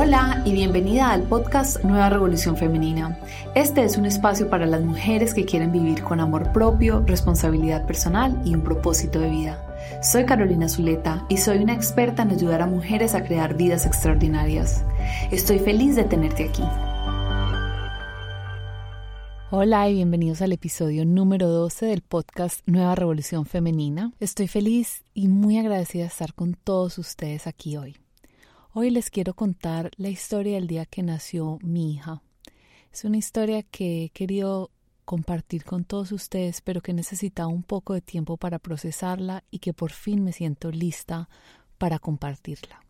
Hola y bienvenida al podcast Nueva Revolución Femenina. Este es un espacio para las mujeres que quieren vivir con amor propio, responsabilidad personal y un propósito de vida. Soy Carolina Zuleta y soy una experta en ayudar a mujeres a crear vidas extraordinarias. Estoy feliz de tenerte aquí. Hola y bienvenidos al episodio número 12 del podcast Nueva Revolución Femenina. Estoy feliz y muy agradecida de estar con todos ustedes aquí hoy. Hoy les quiero contar la historia del día que nació mi hija. Es una historia que he querido compartir con todos ustedes, pero que necesitaba un poco de tiempo para procesarla y que por fin me siento lista para compartirla.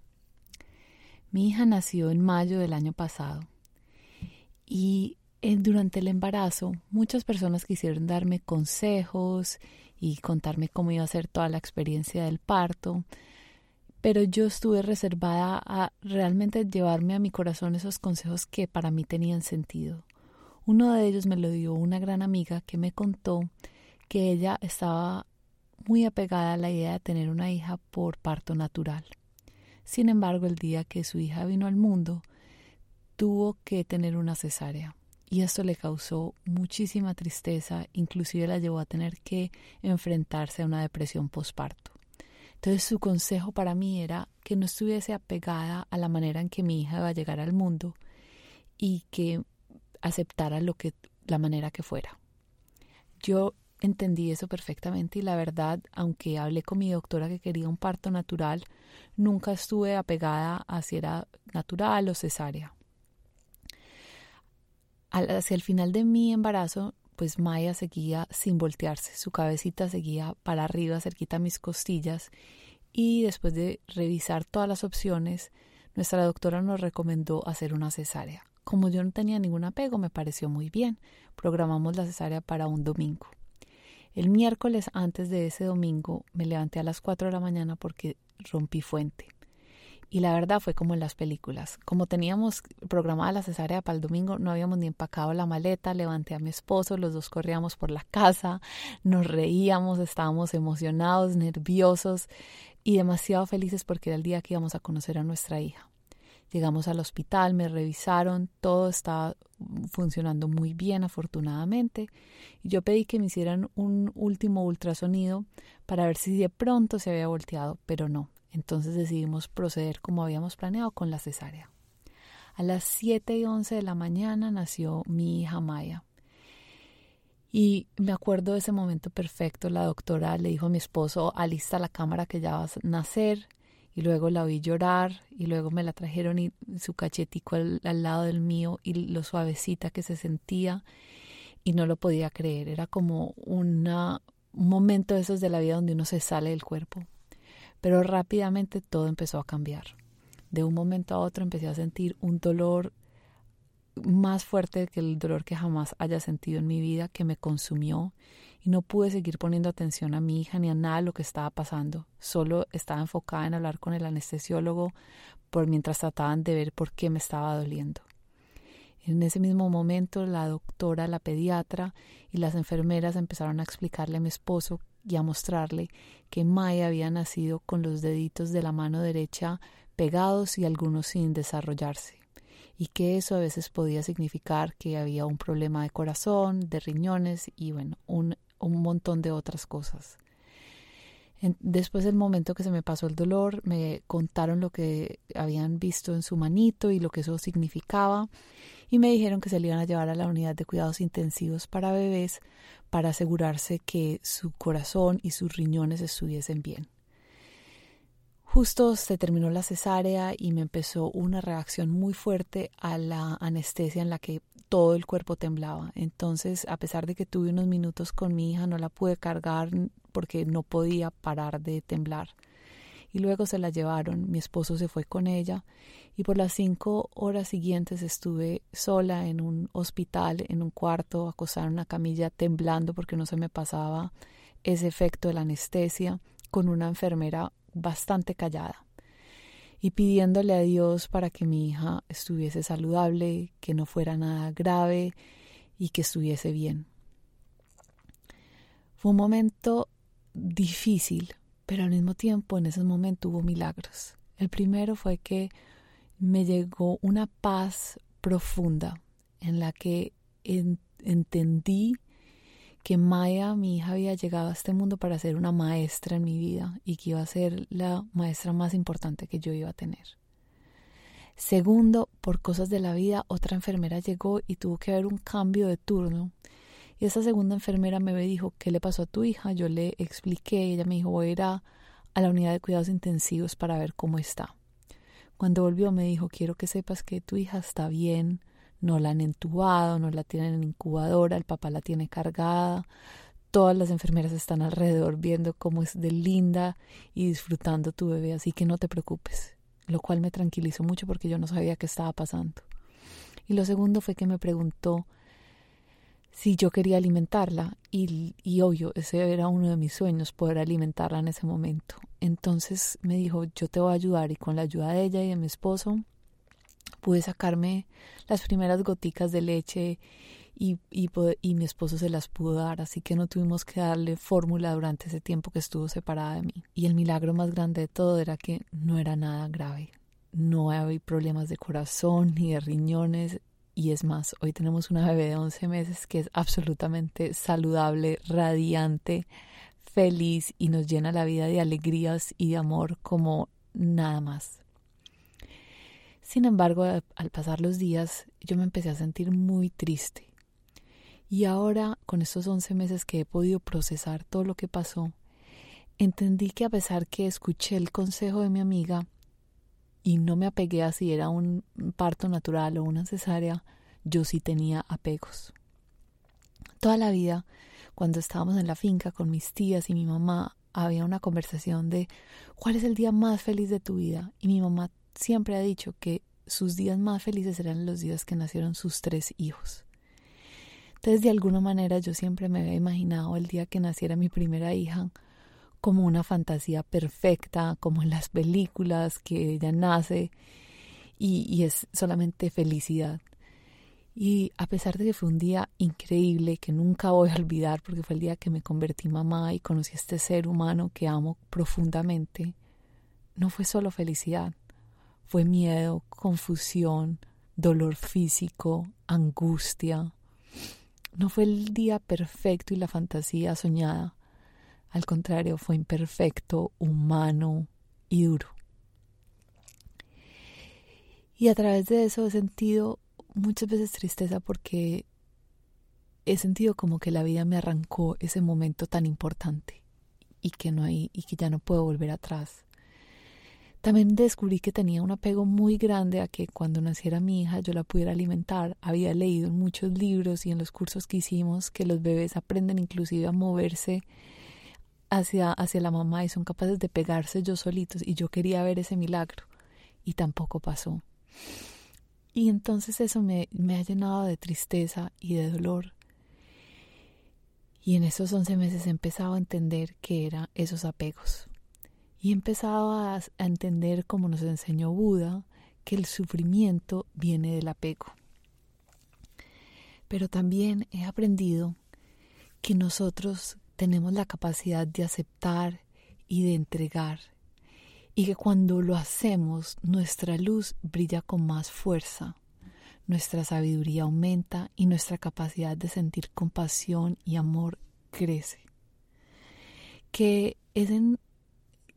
Mi hija nació en mayo del año pasado y eh, durante el embarazo muchas personas quisieron darme consejos y contarme cómo iba a ser toda la experiencia del parto, pero yo estuve reservada a realmente llevarme a mi corazón esos consejos que para mí tenían sentido. Uno de ellos me lo dio una gran amiga que me contó que ella estaba muy apegada a la idea de tener una hija por parto natural. Sin embargo, el día que su hija vino al mundo, tuvo que tener una cesárea y esto le causó muchísima tristeza, inclusive la llevó a tener que enfrentarse a una depresión postparto. Entonces su consejo para mí era que no estuviese apegada a la manera en que mi hija iba a llegar al mundo y que aceptara lo que la manera que fuera. Yo entendí eso perfectamente y la verdad, aunque hablé con mi doctora que quería un parto natural, nunca estuve apegada a si era natural o cesárea. Hacia el final de mi embarazo, pues Maya seguía sin voltearse, su cabecita seguía para arriba, cerquita a mis costillas, y después de revisar todas las opciones, nuestra doctora nos recomendó hacer una cesárea. Como yo no tenía ningún apego, me pareció muy bien. Programamos la cesárea para un domingo. El miércoles antes de ese domingo me levanté a las 4 de la mañana porque rompí fuente. Y la verdad fue como en las películas. Como teníamos programada la cesárea para el domingo, no habíamos ni empacado la maleta, levanté a mi esposo, los dos corríamos por la casa, nos reíamos, estábamos emocionados, nerviosos y demasiado felices porque era el día que íbamos a conocer a nuestra hija. Llegamos al hospital, me revisaron, todo estaba funcionando muy bien afortunadamente. Y yo pedí que me hicieran un último ultrasonido para ver si de pronto se había volteado, pero no, entonces decidimos proceder como habíamos planeado con la cesárea. A las 7 y 11 de la mañana nació mi hija Maya. Y me acuerdo de ese momento perfecto. La doctora le dijo a mi esposo, alista la cámara que ya vas a nacer. Y luego la oí llorar y luego me la trajeron y su cachetico al, lado del mío y lo suavecita que se sentía y no lo podía creer. Era como un momento de esos de la vida donde uno se sale del cuerpo. Pero rápidamente todo empezó a cambiar. De un momento a otro empecé a sentir un dolor más fuerte que el dolor que jamás haya sentido en mi vida, que me consumió y no pude seguir poniendo atención a mi hija ni a nada de lo que estaba pasando. Solo estaba enfocada en hablar con el anestesiólogo por mientras trataban de ver por qué me estaba doliendo. En ese mismo momento la doctora, la pediatra y las enfermeras empezaron a explicarle a mi esposo y a mostrarle que Maya había nacido con los deditos de la mano derecha pegados y algunos sin desarrollarse, y que eso a veces podía significar que había un problema de corazón, de riñones y bueno, un, un montón de otras cosas. Después del momento que se me pasó el dolor, me contaron lo que habían visto en su manito y lo que eso significaba y me dijeron que se le iban a llevar a la unidad de cuidados intensivos para bebés para asegurarse que su corazón y sus riñones estuviesen bien. Justo se terminó la cesárea y me empezó una reacción muy fuerte a la anestesia en la que todo el cuerpo temblaba. Entonces, a pesar de que tuve unos minutos con mi hija, no la pude cargar porque no podía parar de temblar. Y luego se la llevaron, mi esposo se fue con ella y por las cinco horas siguientes estuve sola en un hospital, en un cuarto, acostada en una camilla, temblando porque no se me pasaba ese efecto de la anestesia, con una enfermera bastante callada y pidiéndole a Dios para que mi hija estuviese saludable, que no fuera nada grave y que estuviese bien. Fue un momento difícil, pero al mismo tiempo en ese momento hubo milagros. El primero fue que me llegó una paz profunda en la que entendí que Maya, mi hija, había llegado a este mundo para ser una maestra en mi vida y que iba a ser la maestra más importante que yo iba a tener. Segundo, por cosas de la vida, otra enfermera llegó y tuvo que haber un cambio de turno. Y esa segunda enfermera me dijo, ¿qué le pasó a tu hija? Yo le expliqué, ella me dijo, voy a ir a, a la unidad de cuidados intensivos para ver cómo está. Cuando volvió me dijo, quiero que sepas que tu hija está bien, no la han entubado, no la tienen en incubadora, el papá la tiene cargada, todas las enfermeras están alrededor viendo cómo es de linda y disfrutando tu bebé, así que no te preocupes, lo cual me tranquilizó mucho porque yo no sabía qué estaba pasando. Y lo segundo fue que me preguntó si yo quería alimentarla y, y obvio, ese era uno de mis sueños, poder alimentarla en ese momento. Entonces me dijo, yo te voy a ayudar y con la ayuda de ella y de mi esposo pude sacarme las primeras goticas de leche y, y, mi esposo se las pudo dar, así que no tuvimos que darle fórmula durante ese tiempo que estuvo separada de mí. Y el milagro más grande de todo era que no era nada grave. No había problemas de corazón ni de riñones. Y es más, hoy tenemos una bebé de 11 meses que es absolutamente saludable, radiante, feliz y nos llena la vida de alegrías y de amor como nada más. Sin embargo, al pasar los días, yo me empecé a sentir muy triste. Y ahora, con estos 11 meses que he podido procesar todo lo que pasó, entendí que a pesar que escuché el consejo de mi amiga y no me apegué a si era un parto natural o una cesárea, yo sí tenía apegos. Toda la vida, cuando estábamos en la finca con mis tías y mi mamá, había una conversación de ¿cuál es el día más feliz de tu vida? Y mi mamá siempre ha dicho que sus días más felices eran los días que nacieron sus tres hijos. Entonces, de alguna manera, yo siempre me había imaginado el día que naciera mi primera hija como una fantasía perfecta, como en las películas, que ella nace y, es solamente felicidad. Y a pesar de que fue un día increíble, que nunca voy a olvidar, porque fue el día que me convertí mamá y conocí a este ser humano que amo profundamente, no fue solo felicidad, fue miedo, confusión, dolor físico, angustia. No fue el día perfecto y la fantasía soñada. Al contrario, fue imperfecto, humano y duro. Y a través de eso he sentido muchas veces tristeza porque he sentido como que la vida me arrancó ese momento tan importante y que no hay y que ya no puedo volver atrás. También descubrí que tenía un apego muy grande a que cuando naciera mi hija yo la pudiera alimentar. Había leído en muchos libros y en los cursos que hicimos que los bebés aprenden inclusive a moverse hacia, hacia la mamá y son capaces de pegarse ellos solitos y yo quería ver ese milagro y tampoco pasó. Y entonces eso me, me ha llenado de tristeza y de dolor. Y en esos once meses he empezado a entender que eran esos apegos y he empezado a, entender, como nos enseñó Buda, que el sufrimiento viene del apego. Pero también he aprendido que nosotros tenemos la capacidad de aceptar y de entregar y que cuando lo hacemos nuestra luz brilla con más fuerza, nuestra sabiduría aumenta y nuestra capacidad de sentir compasión y amor crece. Que es en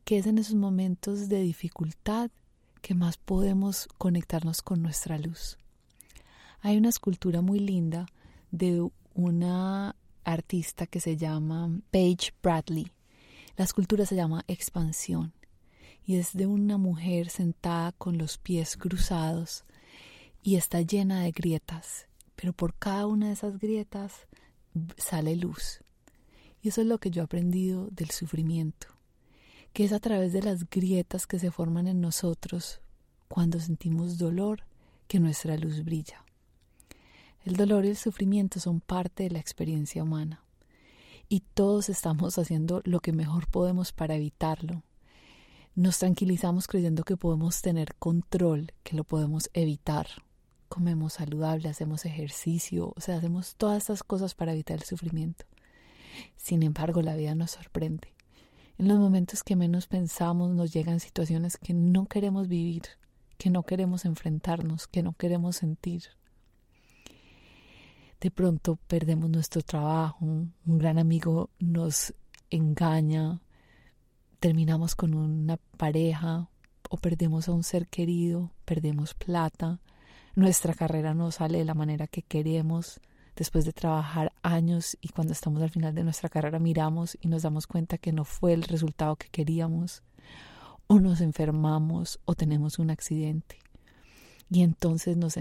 que es en esos momentos de dificultad que más podemos conectarnos con nuestra luz. Hay una escultura muy linda de una artista que se llama Paige Bradley. La escultura se llama Expansión y es de una mujer sentada con los pies cruzados y está llena de grietas, pero por cada una de esas grietas sale luz. Y eso es lo que yo he aprendido del sufrimiento que es a través de las grietas que se forman en nosotros cuando sentimos dolor que nuestra luz brilla. El dolor y el sufrimiento son parte de la experiencia humana y todos estamos haciendo lo que mejor podemos para evitarlo. Nos tranquilizamos creyendo que podemos tener control, que lo podemos evitar. Comemos saludable, hacemos ejercicio, o sea, hacemos todas estas cosas para evitar el sufrimiento. Sin embargo, la vida nos sorprende en los momentos que menos pensamos nos llegan situaciones que no queremos vivir, que no queremos enfrentarnos, que no queremos sentir. De pronto perdemos nuestro trabajo, un gran amigo nos engaña, terminamos con una pareja o perdemos a un ser querido, perdemos plata, nuestra carrera no sale de la manera que queremos, después de trabajar años y cuando estamos al final de nuestra carrera miramos y nos damos cuenta que no fue el resultado que queríamos, o nos enfermamos o tenemos un accidente. Y entonces nos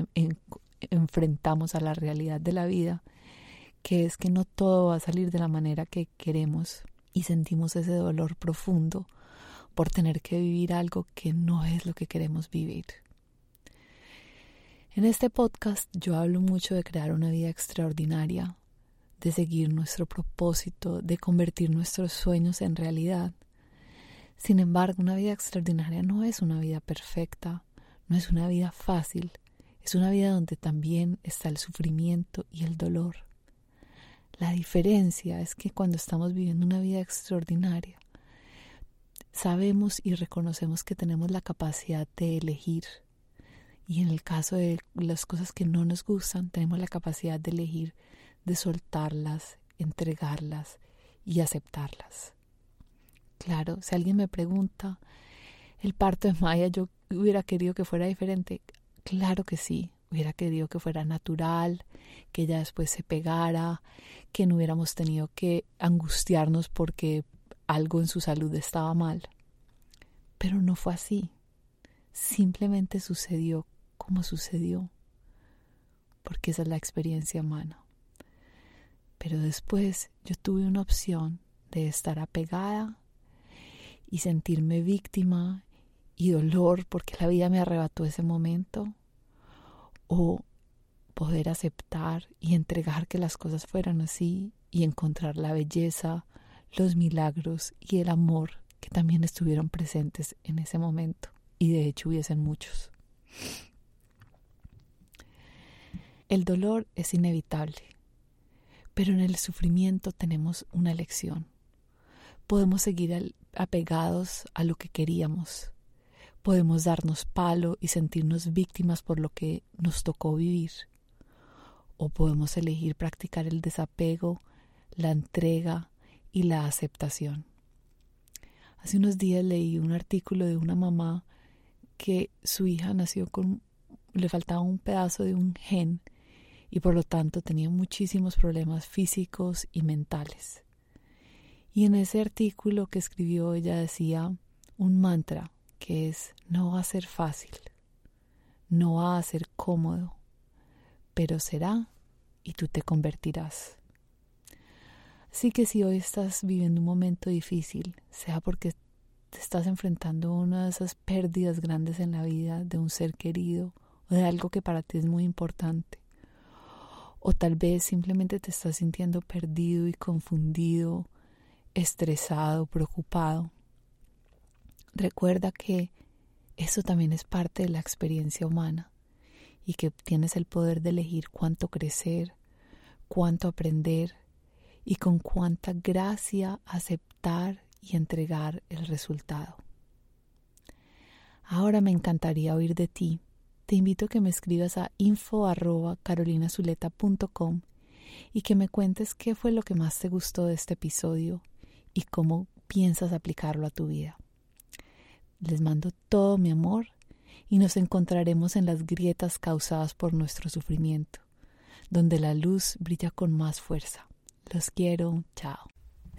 enfrentamos a la realidad de la vida, que es que no todo va a salir de la manera que queremos y sentimos ese dolor profundo por tener que vivir algo que no es lo que queremos vivir. En este podcast yo hablo mucho de crear una vida extraordinaria, de seguir nuestro propósito, de convertir nuestros sueños en realidad. Sin embargo, una vida extraordinaria no es una vida perfecta, no es una vida fácil, es una vida donde también está el sufrimiento y el dolor. La diferencia es que cuando estamos viviendo una vida extraordinaria, sabemos y reconocemos que tenemos la capacidad de elegir, y en el caso de las cosas que no nos gustan, tenemos la capacidad de elegir, de soltarlas, entregarlas y aceptarlas. Claro, si alguien me pregunta, el parto de Maya yo hubiera querido que fuera diferente. Claro que sí, hubiera querido que fuera natural, que ella después se pegara, que no hubiéramos tenido que angustiarnos porque algo en su salud estaba mal. Pero no fue así. Simplemente sucedió cómo sucedió, porque esa es la experiencia humana. Pero después yo tuve una opción de estar apegada y sentirme víctima y dolor porque la vida me arrebató ese momento, o poder aceptar y entregar que las cosas fueran así y encontrar la belleza, los milagros y el amor que también estuvieron presentes en ese momento, y de hecho hubiesen muchos. El dolor es inevitable, pero en el sufrimiento tenemos una lección. Podemos seguir apegados a lo que queríamos. Podemos darnos palo y sentirnos víctimas por lo que nos tocó vivir. O podemos elegir practicar el desapego, la entrega y la aceptación. Hace unos días leí un artículo de una mamá que su hija nació con le faltaba un pedazo de un gen y por lo tanto tenía muchísimos problemas físicos y mentales. Y en ese artículo que escribió ella decía un mantra que es no va a ser fácil, no va a ser cómodo, pero será y tú te convertirás. Así que si hoy estás viviendo un momento difícil, sea porque te estás enfrentando a una de esas pérdidas grandes en la vida de un ser querido o de algo que para ti es muy importante, o tal vez simplemente te estás sintiendo perdido y confundido, estresado, preocupado. Recuerda que eso también es parte de la experiencia humana y que tienes el poder de elegir cuánto crecer, cuánto aprender y con cuánta gracia aceptar y entregar el resultado. Ahora me encantaría oír de ti te invito a que me escribas a info@carolinazuleta.com y que me cuentes qué fue lo que más te gustó de este episodio y cómo piensas aplicarlo a tu vida. Les mando todo mi amor y nos encontraremos en las grietas causadas por nuestro sufrimiento, donde la luz brilla con más fuerza. Los quiero, chao.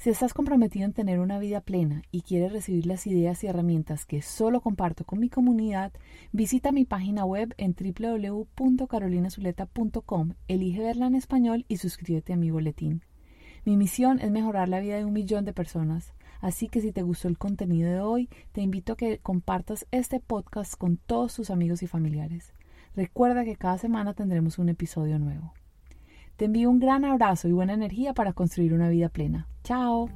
Si estás comprometido en tener una vida plena y quieres recibir las ideas y herramientas que solo comparto con mi comunidad, visita mi página web en www.carolinazuleta.com, elige verla en español y suscríbete a mi boletín. Mi misión es mejorar la vida de un millón de personas, así que si te gustó el contenido de hoy, te invito a que compartas este podcast con todos tus amigos y familiares. Recuerda que cada semana tendremos un episodio nuevo. Te envío un gran abrazo y buena energía para construir una vida plena. Chao.